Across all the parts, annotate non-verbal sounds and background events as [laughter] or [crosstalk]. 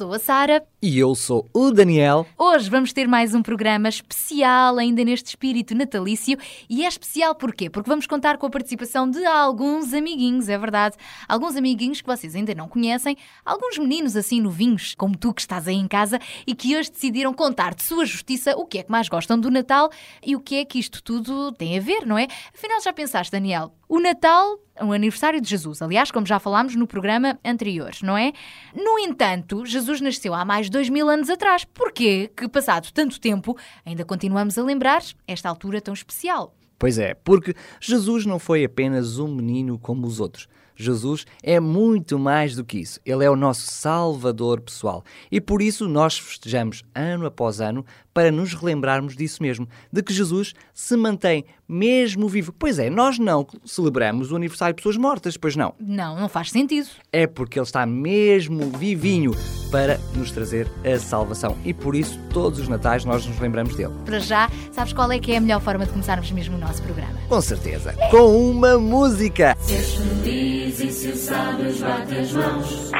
Eu sou a Sara. E eu sou o Daniel. Hoje vamos ter mais um programa especial, ainda neste espírito natalício. E é especial porquê? Porque vamos contar com a participação de alguns amiguinhos, é verdade. Alguns amiguinhos que vocês ainda não conhecem, alguns meninos assim novinhos, como tu que estás aí em casa, e que hoje decidiram contar de sua justiça o que é que mais gostam do Natal e o que é que isto tudo tem a ver, não é? Afinal, já pensaste, Daniel? O Natal o aniversário de Jesus, aliás, como já falámos no programa anterior, não é? No entanto, Jesus nasceu há mais de dois mil anos atrás. Porquê que, passado tanto tempo, ainda continuamos a lembrar esta altura tão especial? Pois é, porque Jesus não foi apenas um menino como os outros. Jesus é muito mais do que isso. Ele é o nosso Salvador pessoal. E por isso nós festejamos ano após ano para nos relembrarmos disso mesmo, de que Jesus se mantém mesmo vivo. Pois é, nós não celebramos o aniversário de pessoas mortas, pois não. Não, não faz sentido. É porque ele está mesmo vivinho para nos trazer a salvação. E por isso, todos os natais nós nos lembramos dele. Para já, sabes qual é que é a melhor forma de começarmos mesmo o nosso programa? Com certeza. Com uma música. Seres feliz e se sabes, bate as mãos.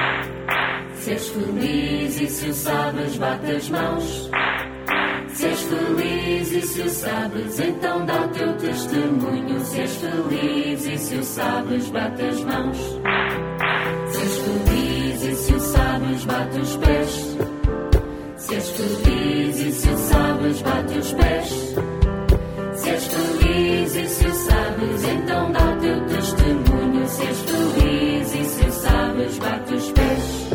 Seres feliz e se o sabes, bate as mãos. Seres feliz e se o sabes, então dá o teu testemunho. Seres feliz e se o sabes, bate as mãos. Seres feliz e se o sabes, bate os pés. Seres feliz e se o sabes, bate os pés. Seres feliz e se o sabes, então dá o teu testemunho. Seres feliz e se o sabes, bate os pés.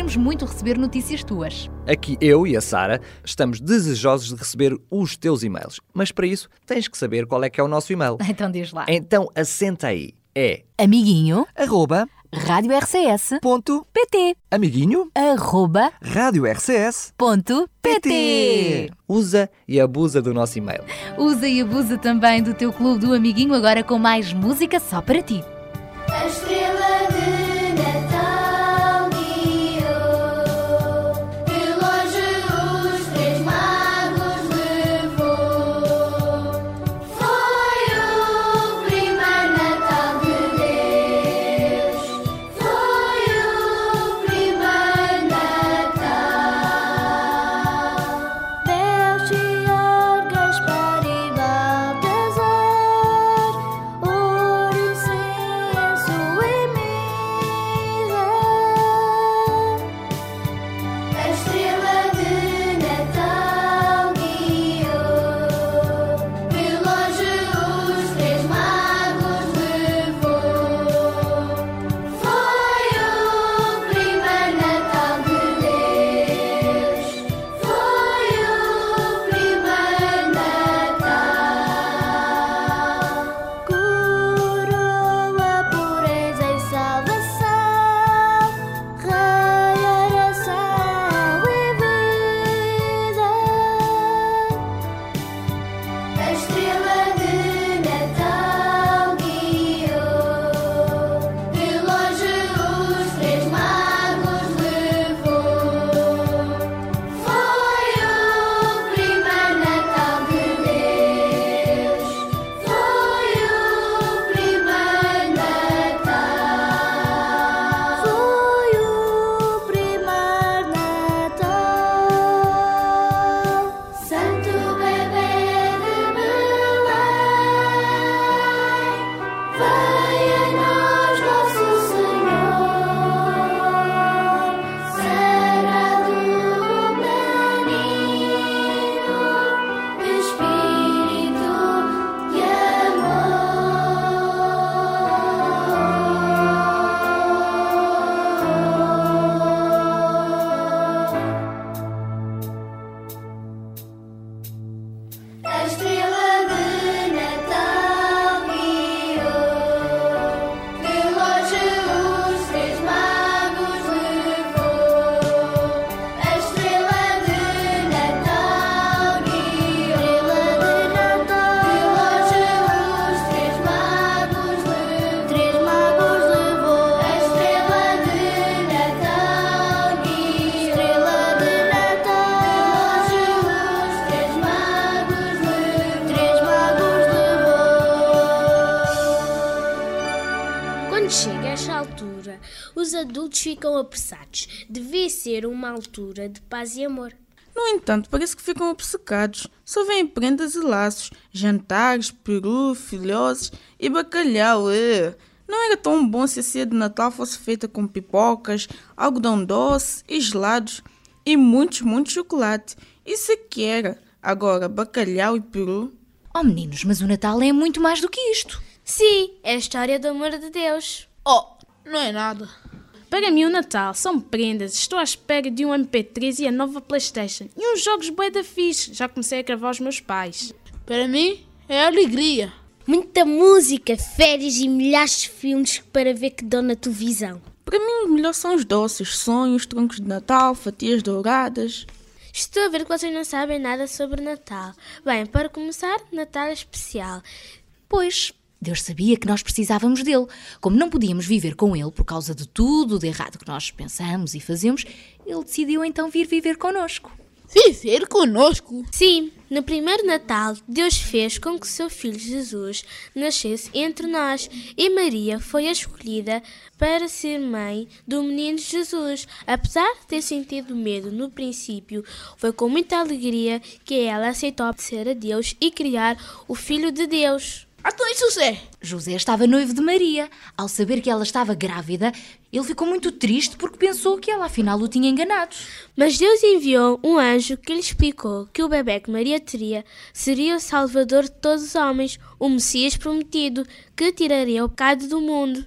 Queremos muito receber notícias tuas. Aqui eu e a Sara estamos desejosos de receber os teus e-mails. Mas para isso tens que saber qual é que é o nosso e-mail. [laughs] Então diz lá. Então assenta aí. É Amiguinho, arroba Rádio RCS, ponto PT, amiguinho arroba, rádio RCS ponto PT. Usa e abusa do nosso e-mail. Usa e abusa também do teu clube do amiguinho, agora com mais música só para ti. A estrela de ficam apressados. Devia ser uma altura de paz e amor. No entanto, parece que ficam obcecados. Só vêm prendas e laços, jantares, peru, filhoses e bacalhau. É. Não era tão bom se a ceia de Natal fosse feita com pipocas, algodão doce e gelados e muitos, muito chocolate. Isso é que era. Agora, bacalhau e peru. Oh meninos, mas o Natal é muito mais do que isto. Sim, é a história do amor de Deus. Oh, não é nada. Para mim, o Natal são prendas. Estou à espera de um MP3 e a nova Playstation. E uns jogos bué da fixe. Já comecei a gravar os meus pais. Para mim, é alegria. Muita música, férias e milhares de filmes para ver que dão na televisão. Para mim, os melhores são os doces, sonhos, troncos de Natal, fatias douradas. Estou a ver que vocês não sabem nada sobre Natal. Bem, para começar, Natal é especial. Pois, Deus sabia que nós precisávamos dele. Como não podíamos viver com ele por causa de tudo de errado que nós pensamos e fazemos, ele decidiu então vir viver connosco. Viver conosco? Sim, no primeiro Natal, Deus fez com que seu filho Jesus nascesse entre nós e Maria foi a escolhida para ser mãe do menino Jesus. Apesar de ter sentido medo no princípio, foi com muita alegria que ela aceitou obedecer a Deus e criar o Filho de Deus. Então e José? José estava noivo de Maria. Ao saber que ela estava grávida, ele ficou muito triste porque pensou que ela afinal o tinha enganado. Mas Deus enviou um anjo que lhe explicou que o bebê que Maria teria seria o Salvador de todos os homens, o Messias prometido, que tiraria o pecado do mundo.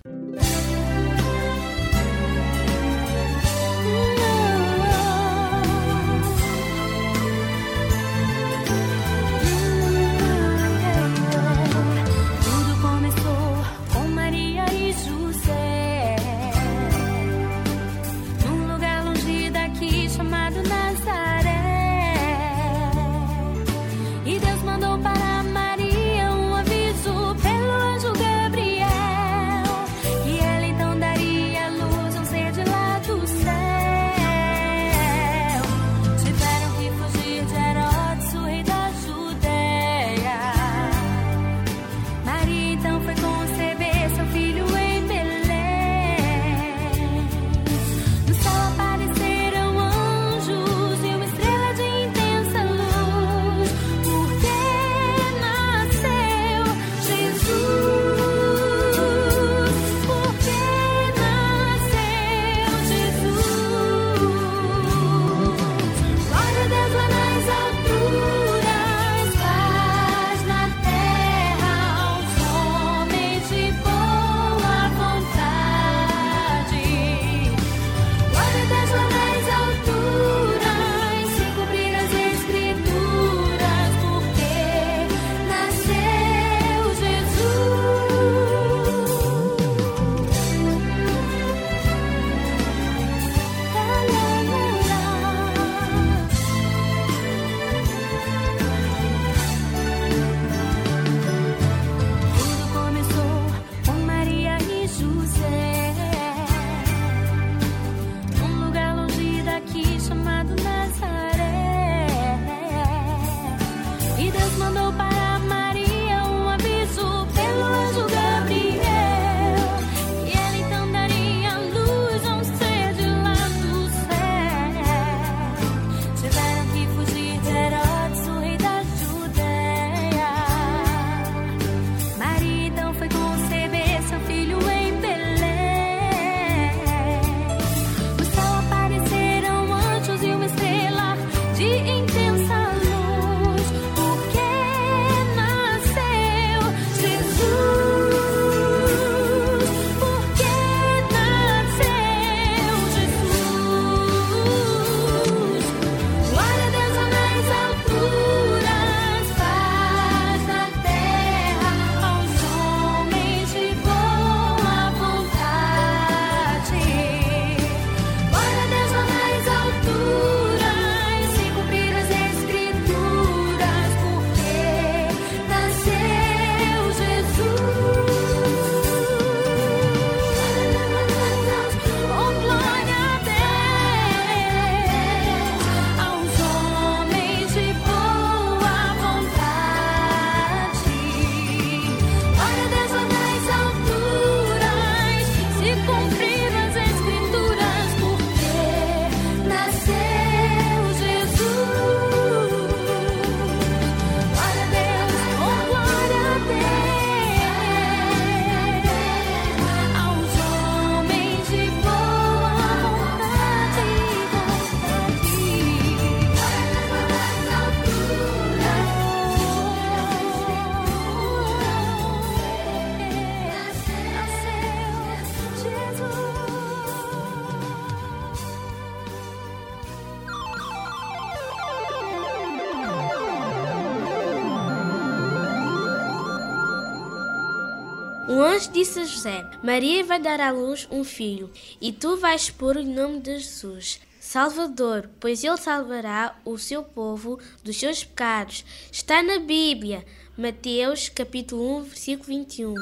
O anjo disse a José: Maria vai dar à luz um filho, e tu vais pôr o nome de Jesus. Salvador, pois ele salvará o seu povo dos seus pecados. Está na Bíblia, Mateus capítulo 1, versículo 21.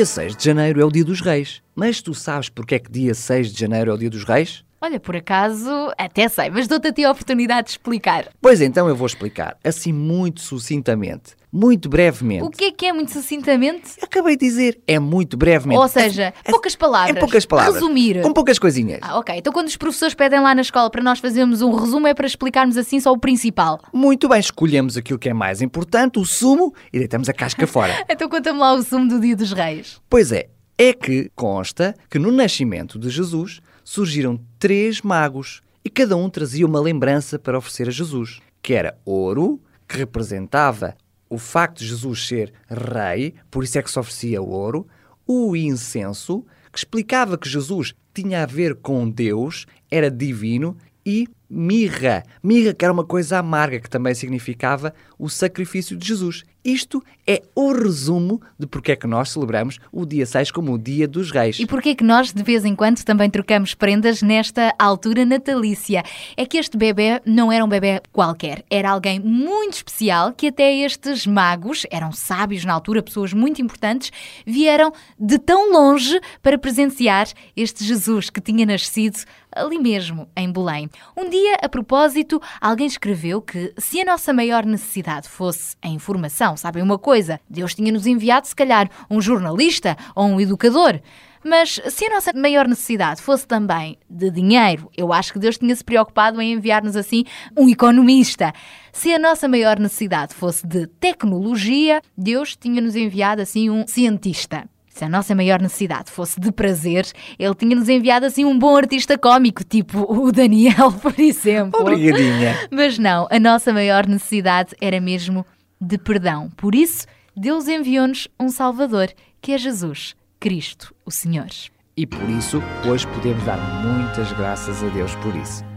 Dia 6 de janeiro é o dia dos reis. Mas tu sabes porque é que dia 6 de janeiro é o dia dos reis? Olha, por acaso, até sei, mas dou-te a ti a oportunidade de explicar. Pois então eu vou explicar, assim muito sucintamente, muito brevemente. O que é que é muito sucintamente? Acabei de dizer, é muito brevemente. Ou seja, poucas palavras. Em poucas palavras. Resumir. Com poucas coisinhas. Ah, ok. Então quando os professores pedem lá na escola para nós fazermos um resumo é para explicarmos assim só o principal. Muito bem, escolhemos aquilo que é mais importante, o sumo, e deitamos a casca [laughs] fora. Então conta-me lá o sumo do Dia dos Reis. Pois é, é que consta que no nascimento de Jesus surgiram três magos e cada um trazia uma lembrança para oferecer a Jesus, que era ouro, que representava o facto de Jesus ser rei, por isso é que se oferecia ouro, o incenso, que explicava que Jesus tinha a ver com Deus, era divino, e mirra. Mirra, que era uma coisa amarga, que também significava o sacrifício de Jesus. Isto é o resumo de porque é que nós celebramos o dia 6 como o Dia dos Reis. E porquê é que nós, de vez em quando, também trocamos prendas nesta altura natalícia? É que este bebê não era um bebê qualquer, era alguém muito especial que até estes magos, eram sábios na altura, pessoas muito importantes, vieram de tão longe para presenciar este Jesus que tinha nascido ali mesmo, em Belém. Um dia, a propósito, alguém escreveu que se a nossa maior necessidade fosse a informação, sabem uma coisa? Deus tinha-nos enviado, se calhar, um jornalista ou um educador. Mas se a nossa maior necessidade fosse também de dinheiro, eu acho que Deus tinha se preocupado em enviar-nos assim um economista. Se a nossa maior necessidade fosse de tecnologia, Deus tinha-nos enviado assim um cientista. Se a nossa maior necessidade fosse de prazer, ele tinha-nos enviado assim um bom artista cómico, tipo o Daniel, [laughs] por exemplo. Obrigadinha. Mas não, a nossa maior necessidade era mesmo de perdão. Por isso, Deus enviou-nos um Salvador, que é Jesus, Cristo, o Senhor. E por isso, hoje podemos dar muitas graças a Deus por isso.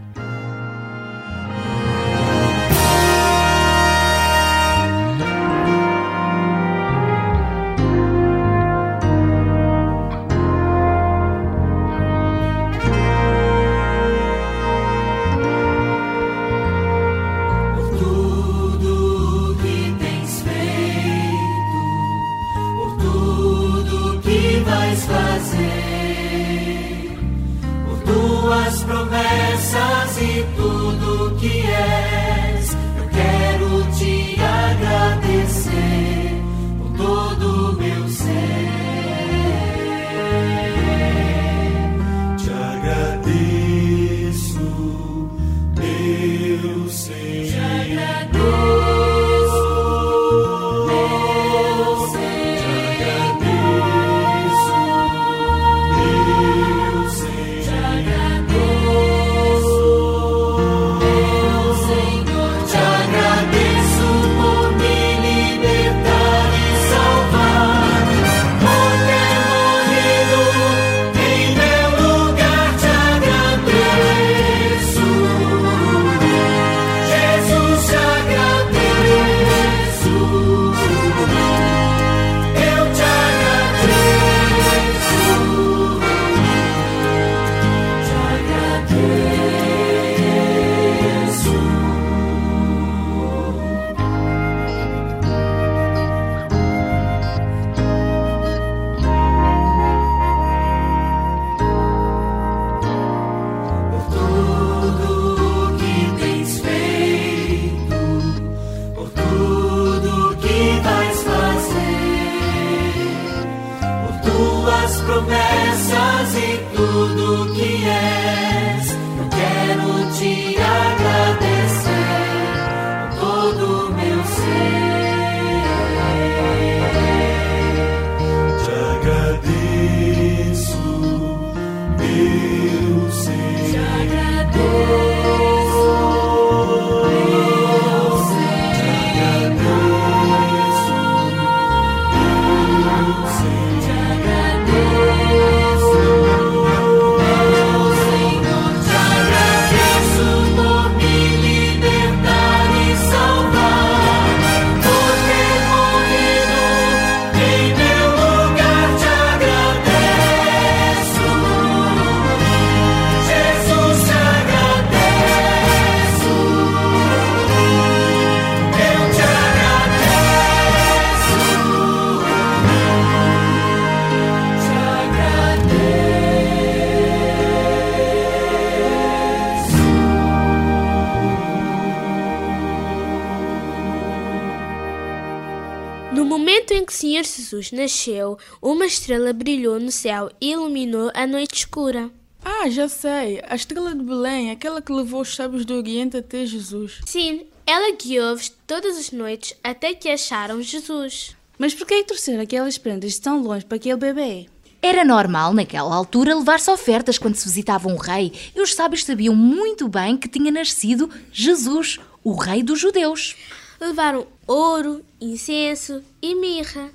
Momento em que o Senhor Jesus nasceu, uma estrela brilhou no céu e iluminou a noite escura. Ah, já sei. A estrela de Belém, aquela que levou os sábios do Oriente até Jesus. Sim, ela guiou-os todas as noites até que acharam Jesus. Mas por que trouxeram aquelas prendas de tão longe para aquele bebê? Era normal, naquela altura, levar-se ofertas quando se visitava um rei, e os sábios sabiam muito bem que tinha nascido Jesus, o rei dos judeus. Levaram ouro, incenso e mirra.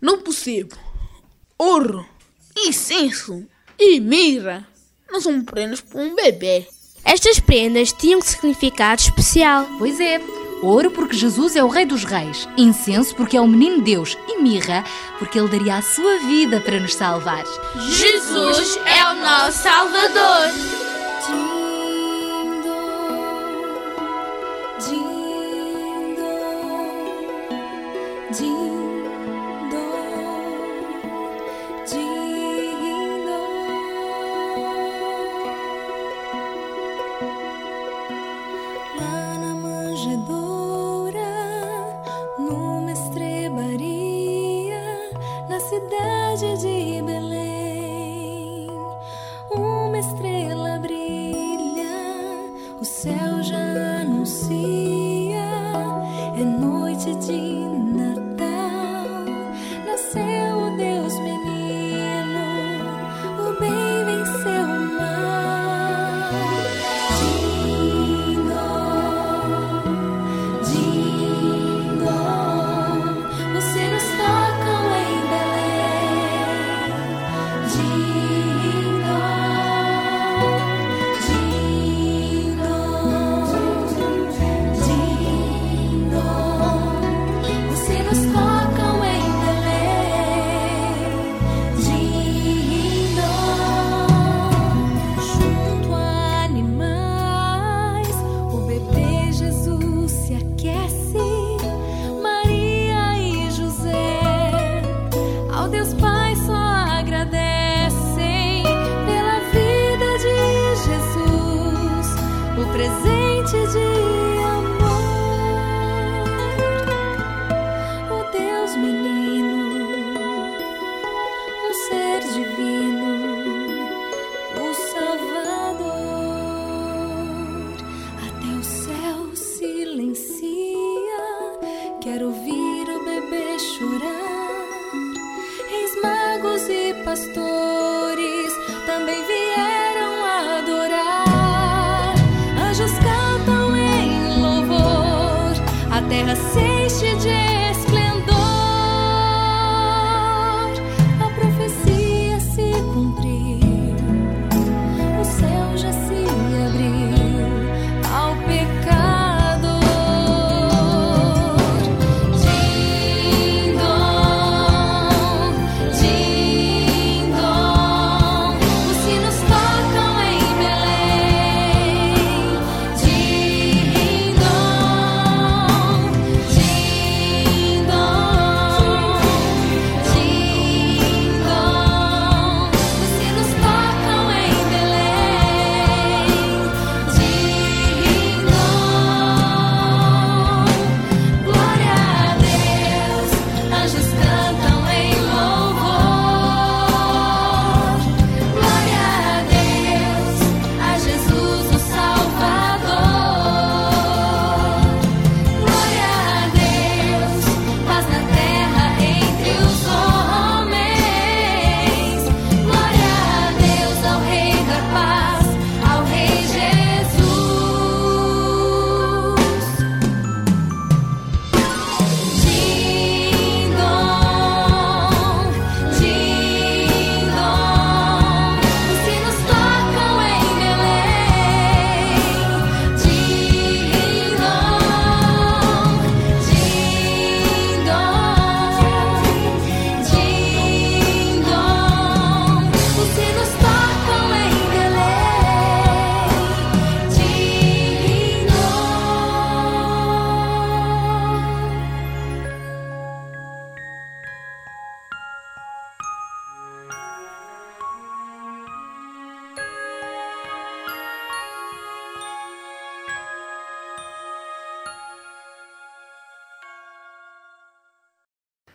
Não percebo. Ouro, incenso e mira não são prendas para um bebê. Estas prendas tinham um significado especial. Pois é. Ouro porque Jesus é o Rei dos Reis, incenso porque é o menino Deus e mirra porque ele daria a sua vida para nos salvar. Jesus é o nosso Salvador.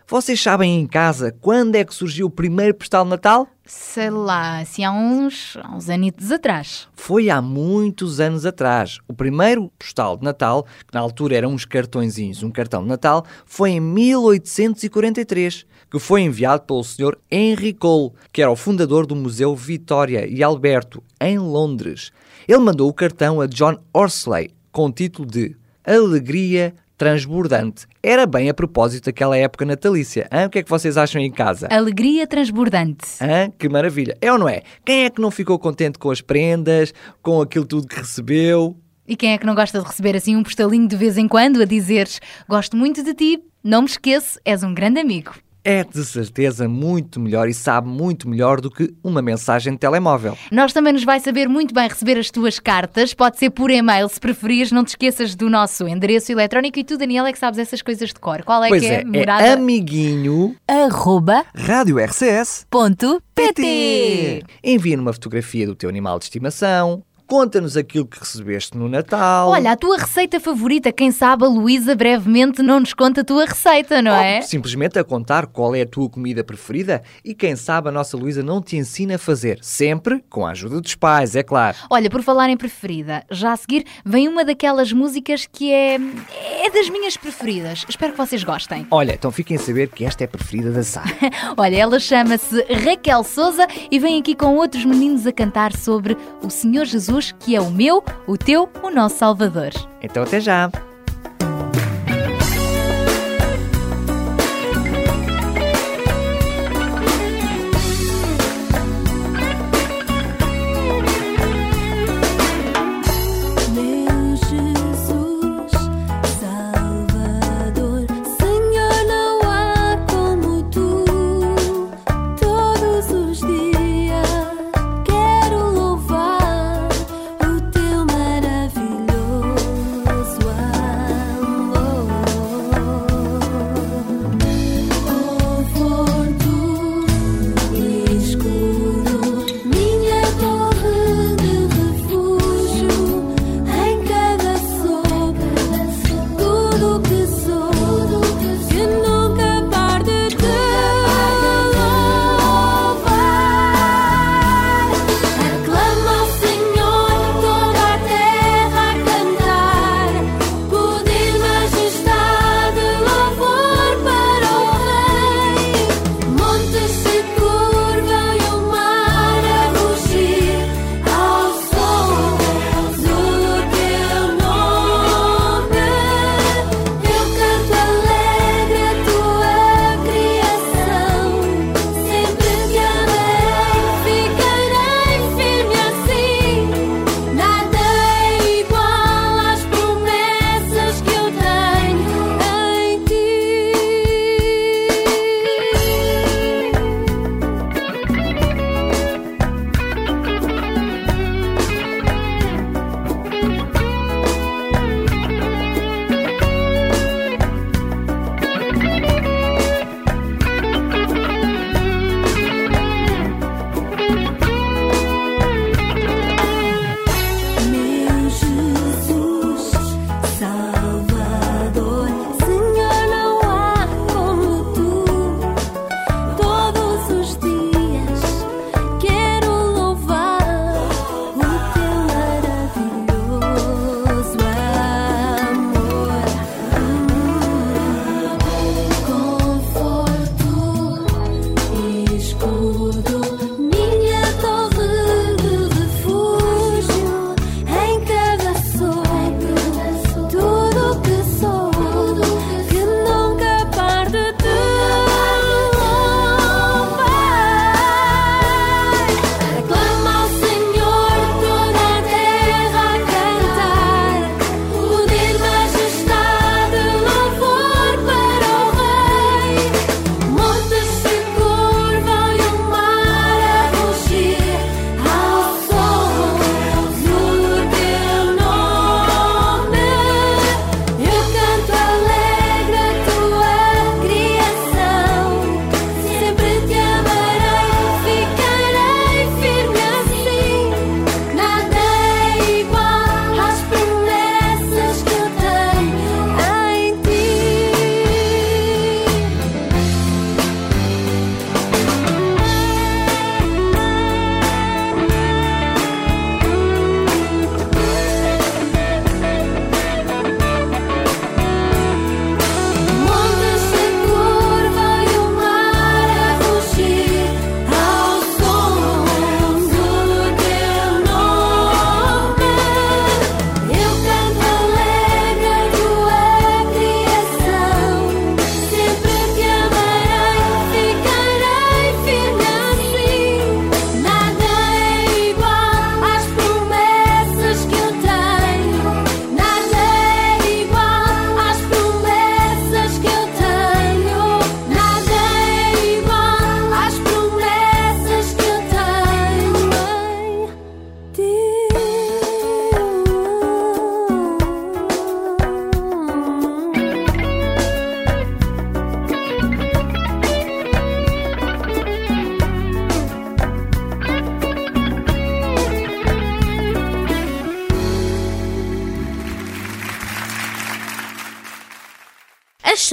Vocês sabem em casa quando é que surgiu o primeiro postal de Natal? Sei lá, assim há uns, há uns anitos atrás. Foi há muitos anos atrás. O primeiro postal de Natal, que na altura eram uns cartõezinhos, um cartão de Natal, foi em 1843, que foi enviado pelo Sr. Henry Cole, que era o fundador do Museu Vitória e Alberto, em Londres. Ele mandou o cartão a John Horsley, com o título de Alegria transbordante. Era bem a propósito daquela época natalícia. Hã? O que é que vocês acham em casa? Alegria transbordante. Hã? Que maravilha. É ou não é? Quem é que não ficou contente com as prendas, com aquilo tudo que recebeu? E quem é que não gosta de receber assim um postalinho de vez em quando a dizeres gosto muito de ti, não me esqueço, és um grande amigo. É de certeza muito melhor e sabe muito melhor do que uma mensagem de telemóvel. Nós também nos vai saber muito bem receber as tuas cartas, pode ser por e-mail, se preferires, não te esqueças do nosso endereço eletrónico e tu, Daniel, é que sabes essas coisas de cor. Qual é pois que é? é, Morada? é amiguinho Arroba Rádio RCS ponto PT. Envia-nos uma fotografia do teu animal de estimação, conta-nos aquilo que recebeste no Natal. Olha, a tua receita favorita, quem sabe a Luísa brevemente não nos conta a tua receita, não é? Ou simplesmente a contar qual é a tua comida preferida e quem sabe a nossa Luísa não te ensina a fazer, sempre com a ajuda dos pais, é claro. Olha, por falar em preferida, já a seguir vem uma daquelas músicas que é, é das minhas preferidas. Espero que vocês gostem. Olha, então fiquem a saber que esta é a preferida da Sara. [laughs] Olha, ela chama-se Raquel Souza e vem aqui com outros meninos a cantar sobre o Senhor Jesus, que é o meu, o teu, o nosso Salvador. Então até já.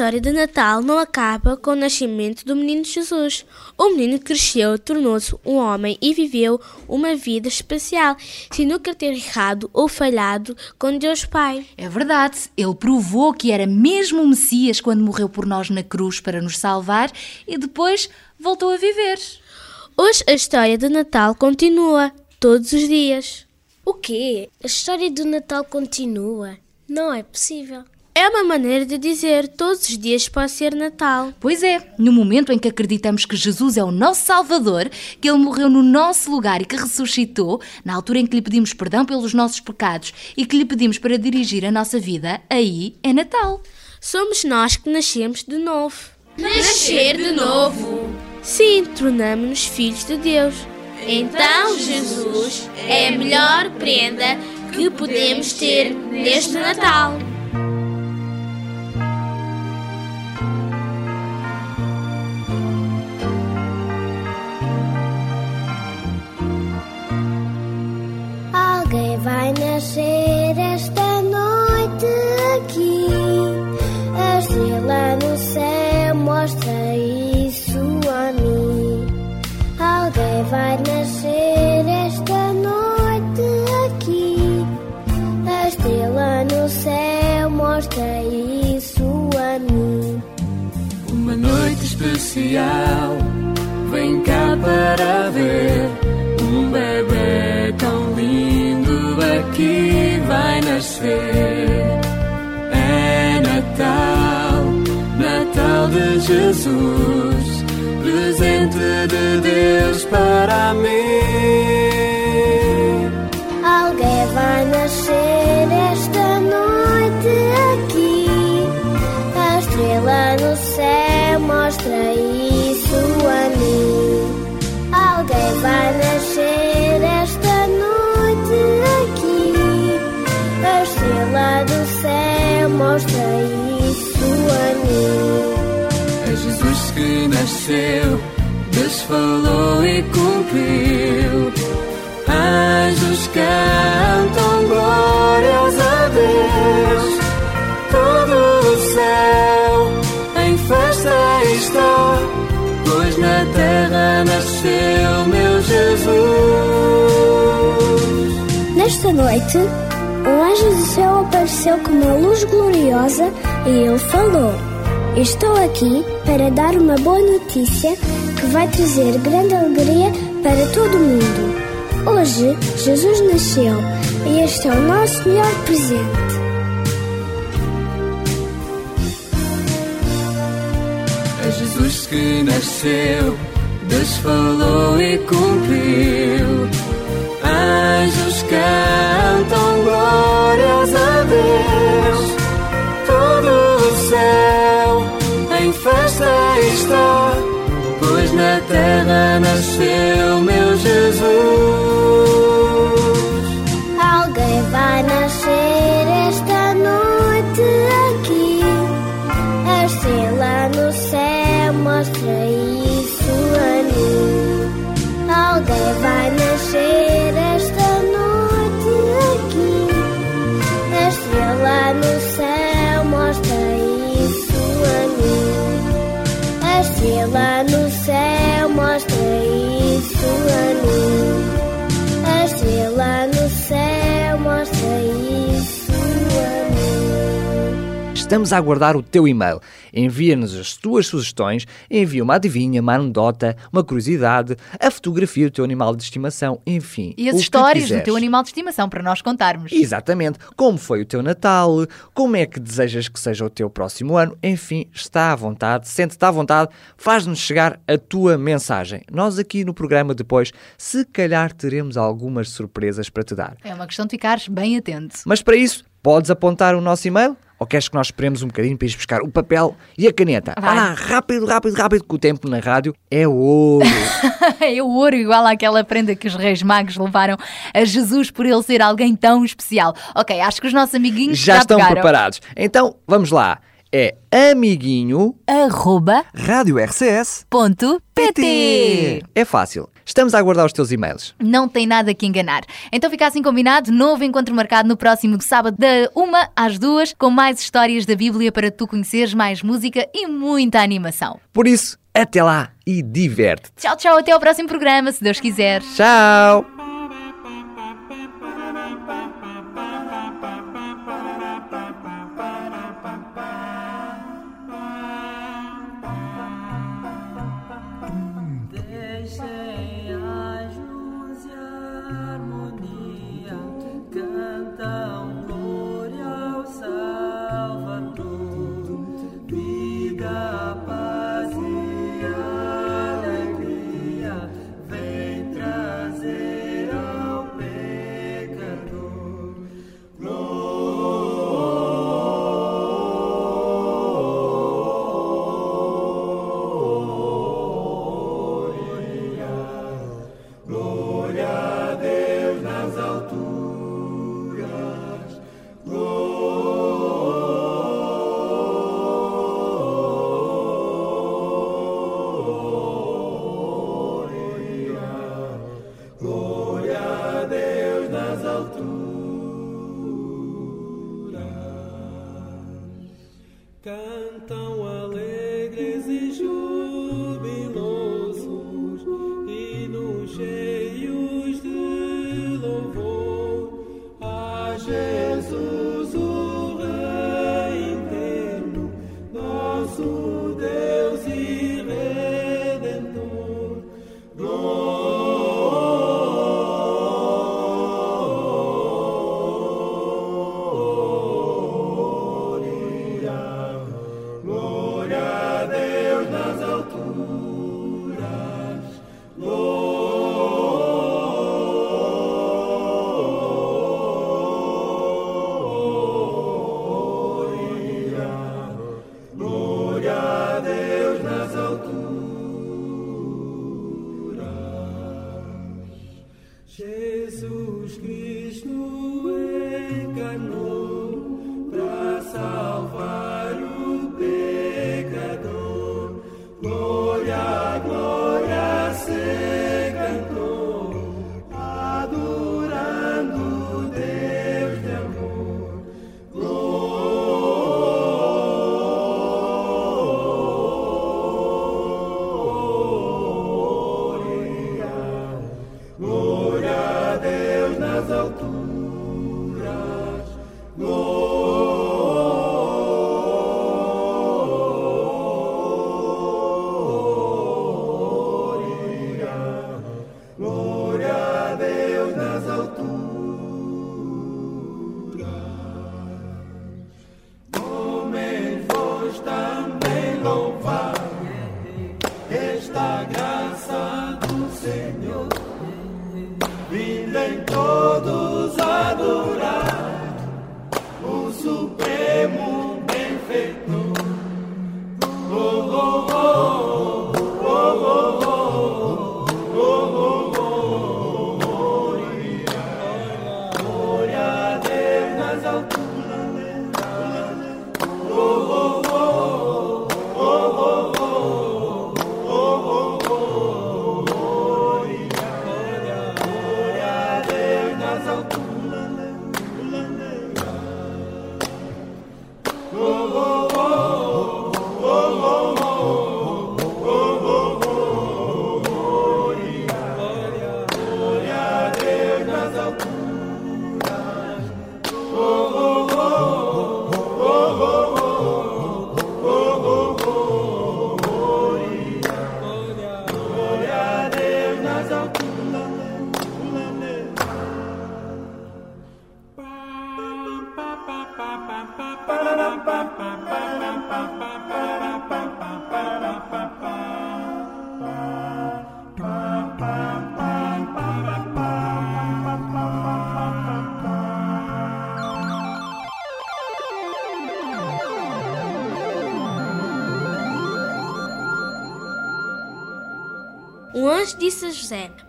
História de Natal não acaba com o nascimento do menino Jesus. O menino cresceu, tornou-se um homem e viveu uma vida especial, sem nunca ter errado ou falhado com Deus Pai. É verdade, ele provou que era mesmo o Messias quando morreu por nós na cruz para nos salvar e depois voltou a viver. Hoje a história de Natal continua, todos os dias. O quê? A história do Natal continua? Não é possível. É uma maneira de dizer todos os dias pode ser Natal. Pois é, no momento em que acreditamos que Jesus é o nosso Salvador, que Ele morreu no nosso lugar e que ressuscitou, na altura em que lhe pedimos perdão pelos nossos pecados e que lhe pedimos para dirigir a nossa vida, aí é Natal. Somos nós que nascemos de novo. Nascer de novo. Sim, tornamos-nos filhos de Deus. Então, Jesus é a melhor prenda que podemos ter neste Natal. Especial, vem cá para ver um bebê tão lindo aqui vai nascer. É Natal, Natal de Jesus, presente de Deus para mim. Do céu mostra isso a mim. É Jesus que nasceu, Deus falou e cumpriu. Anjos cantam glórias a Deus. Todo o céu em festa está, pois na terra nasceu meu Jesus. Nesta noite, um anjo do céu apareceu com uma luz gloriosa e ele falou: Estou aqui para dar uma boa notícia que vai trazer grande alegria para todo mundo. Hoje, Jesus nasceu e este é o nosso melhor presente. É Jesus que nasceu, Deus falou e cumpriu. Anjos cantam glórias a Deus. Todo o céu em festa está, pois na terra nasceu meu Jesus. Estamos a aguardar o teu e-mail. Envia-nos as tuas sugestões, envia uma adivinha, uma anedota, uma curiosidade, a fotografia do teu animal de estimação, enfim. E as histórias do teu animal de estimação para nós contarmos. Exatamente. Como foi o teu Natal? Como é que desejas que seja o teu próximo ano? Enfim, está à vontade, sente-te à vontade, faz-nos chegar a tua mensagem. Nós aqui no programa depois, se calhar teremos algumas surpresas para te dar. É uma questão de ficares bem atento. Mas para isso, podes apontar o nosso e-mail? Ou queres que nós esperemos um bocadinho para ires buscar o papel e a caneta? Vai. lá, rápido, rápido, rápido, que o tempo na rádio é ouro. [laughs] é ouro igual àquela prenda que os reis magos levaram a Jesus por ele ser alguém tão especial. Ok, acho que os nossos amiguinhos Já já, estão pegaram. preparados. Então, vamos lá. É amiguinho arroba rádio RCS ponto pt. É fácil. Estamos a aguardar os teus e-mails. Não tem nada que enganar. Então fica assim combinado, novo encontro marcado no próximo sábado, da uma às duas, com mais histórias da Bíblia para tu conheceres, mais música e muita animação. Por isso, até lá e diverte-te. Tchau, tchau, até ao próximo programa, se Deus quiser. Tchau!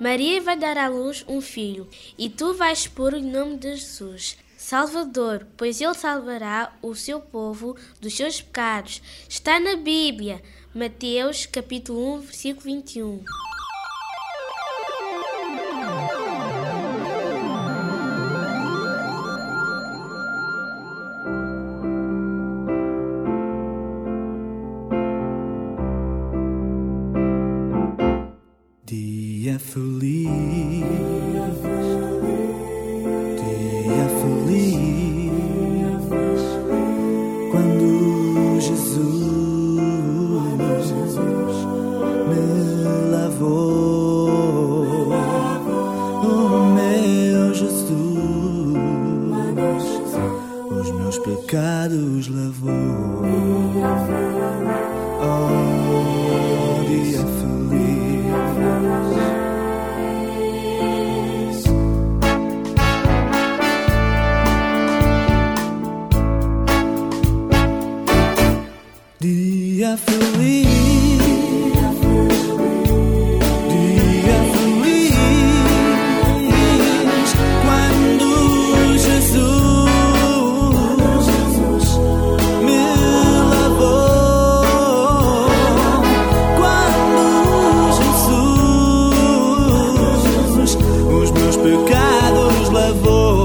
Maria vai dar à luz um filho, e tu vais pôr o nome de Jesus. Salvador, pois ele salvará o seu povo dos seus pecados. Está na Bíblia, Mateus capítulo 1, versículo 21. Pecados lavou.